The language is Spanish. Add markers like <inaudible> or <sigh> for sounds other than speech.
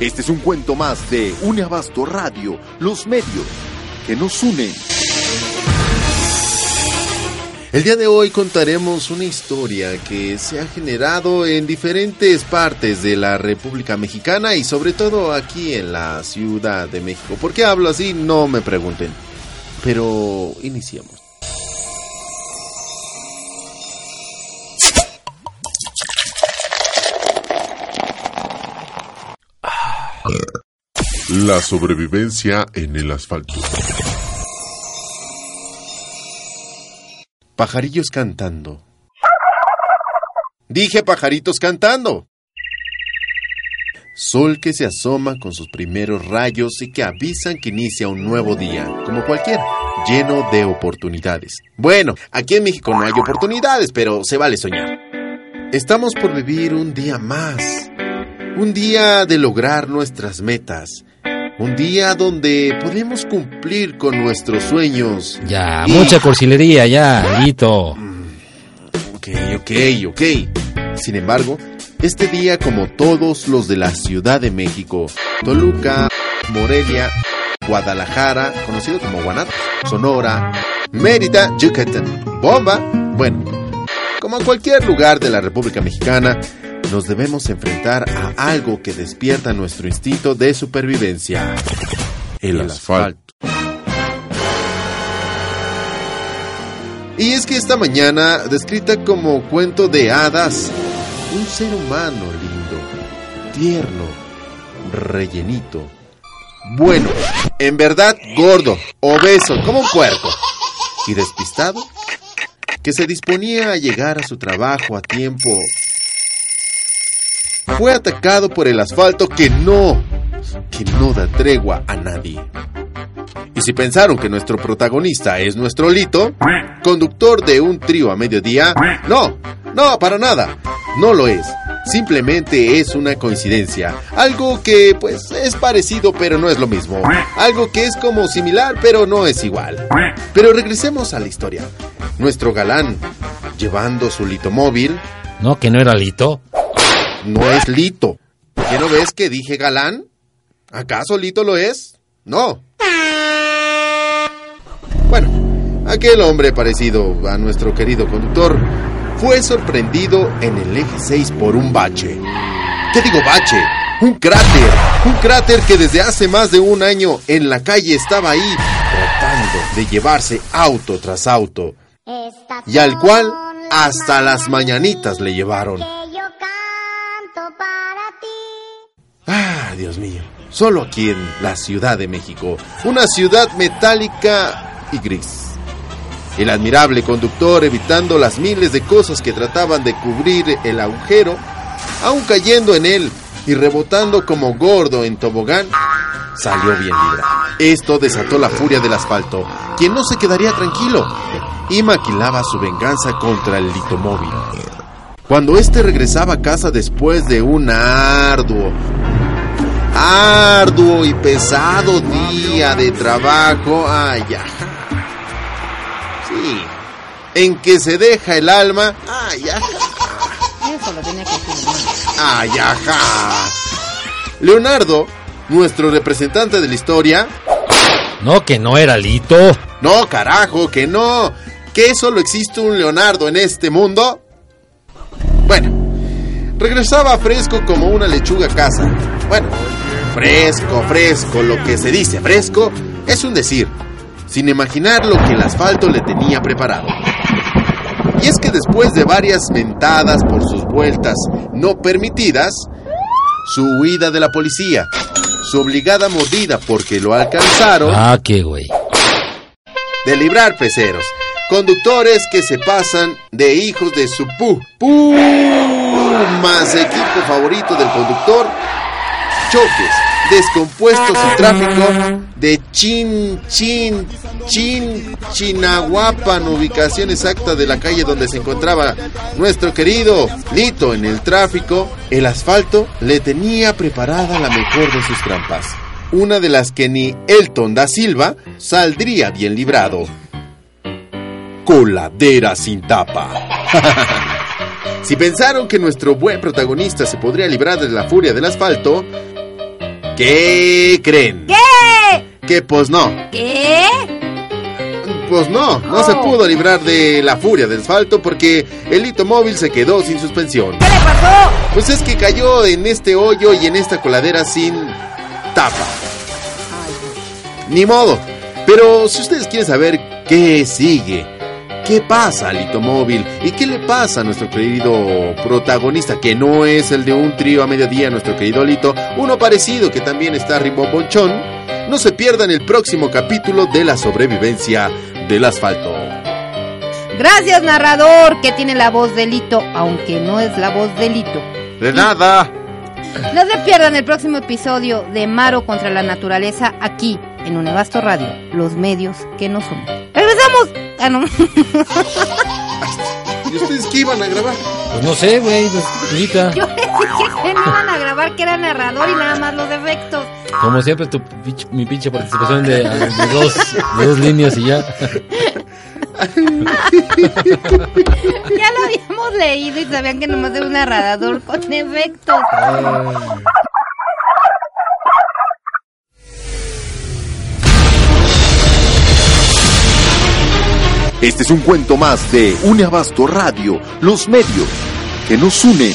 Este es un cuento más de Uneabasto Radio, los medios que nos unen. El día de hoy contaremos una historia que se ha generado en diferentes partes de la República Mexicana y sobre todo aquí en la Ciudad de México. ¿Por qué hablo así? No me pregunten. Pero iniciemos. La sobrevivencia en el asfalto. Pajarillos cantando. Dije pajaritos cantando. Sol que se asoma con sus primeros rayos y que avisan que inicia un nuevo día, como cualquier, lleno de oportunidades. Bueno, aquí en México no hay oportunidades, pero se vale soñar. Estamos por vivir un día más, un día de lograr nuestras metas, un día donde podemos cumplir con nuestros sueños. Ya, mucha cursilería, ya, Lito. Ok, ok, ok. Sin embargo, este día, como todos los de la Ciudad de México, Toluca, Morelia, Guadalajara, conocido como Guanatos, Sonora, Mérida, Yucatán, Bomba, bueno, como cualquier lugar de la República Mexicana, nos debemos enfrentar a algo que despierta nuestro instinto de supervivencia. El, asfalto. Y es que esta mañana, descrita como cuento de hadas, un ser humano lindo, tierno, rellenito, bueno, en verdad gordo, obeso, como un puerco, y despistado, que se disponía a llegar a su trabajo a tiempo, fue atacado por el asfalto que no, que no da tregua a nadie. Y si pensaron que nuestro protagonista es nuestro Lito, conductor de un trío a mediodía, no, no, para nada, no lo es. Simplemente es una coincidencia. Algo que, pues, es parecido pero no es lo mismo. Algo que es como similar pero no es igual. Pero regresemos a la historia. Nuestro galán, llevando su litomóvil... No, que no era Lito. No es Lito. ¿Qué no ves que dije galán? ¿Acaso Lito lo es? No. Bueno, aquel hombre parecido a nuestro querido conductor fue sorprendido en el eje 6 por un bache. ¿Qué digo bache? Un cráter. Un cráter que desde hace más de un año en la calle estaba ahí tratando de llevarse auto tras auto. Y al cual hasta las mañanitas le llevaron. Dios mío. Solo aquí en la Ciudad de México. Una ciudad metálica y gris. El admirable conductor, evitando las miles de cosas que trataban de cubrir el agujero, aún cayendo en él y rebotando como gordo en tobogán, salió bien librado. Esto desató la furia del asfalto, quien no se quedaría tranquilo y maquilaba su venganza contra el litomóvil. Cuando éste regresaba a casa después de un arduo, arduo y pesado día de trabajo, ay, ya. Sí, en que se deja el alma, ay, ya. Eso lo tenía que decir Ay, ajá. Leonardo, nuestro representante de la historia. No, que no era Lito. No, carajo, que no. ¿Que solo existe un Leonardo en este mundo? Bueno, regresaba fresco como una lechuga a casa. Bueno, fresco, fresco, lo que se dice fresco es un decir, sin imaginar lo que el asfalto le tenía preparado. Y es que después de varias mentadas por sus vueltas no permitidas, su huida de la policía, su obligada mordida porque lo alcanzaron, Ah, qué güey. de librar peceros, conductores que se pasan de hijos de su pu, pu, más equipo favorito del conductor, choques, descompuestos y tráfico de Chin, Chin, Chin, Chinahuapan, ubicación exacta de la calle donde se encontraba nuestro querido Lito en el tráfico, el asfalto le tenía preparada la mejor de sus trampas. Una de las que ni Elton da Silva saldría bien librado. Coladera sin tapa. <laughs> Si pensaron que nuestro buen protagonista se podría librar de la furia del asfalto, ¿Qué creen? ¿Qué? Que pues no. ¿Qué? Pues no, no Oh. se pudo librar de la furia del asfalto porque el hito móvil se quedó sin suspensión. ¿Qué le pasó? Pues es que cayó en este hoyo y en esta coladera sin tapa. Ni modo. Pero si ustedes quieren saber qué sigue, qué pasa al hito móvil y qué le pasa a nuestro querido protagonista, que no es el de un trío a mediodía, nuestro querido Lito, uno parecido que también está rimbombochón, no se pierdan el próximo capítulo de la sobrevivencia del asfalto. Gracias, narrador, que tiene la voz de Lito, aunque no es la voz de Lito. De nada. No se pierdan el próximo episodio de Maro contra la naturaleza aquí en Unevasto Radio, los medios que no son. ¡Regresamos! Ah, no. ¿Y ustedes qué iban a grabar? Pues no sé, güey, pues. Yo les dije que no iban a grabar, que era narrador y nada más los efectos. Como siempre, tu mi pinche participación de, de dos, de dos líneas y ya. <laughs> Ya lo habíamos leído y sabían que nomás era un narrador con efectos. Este es un cuento más de Une Abasto Radio, los medios que nos unen.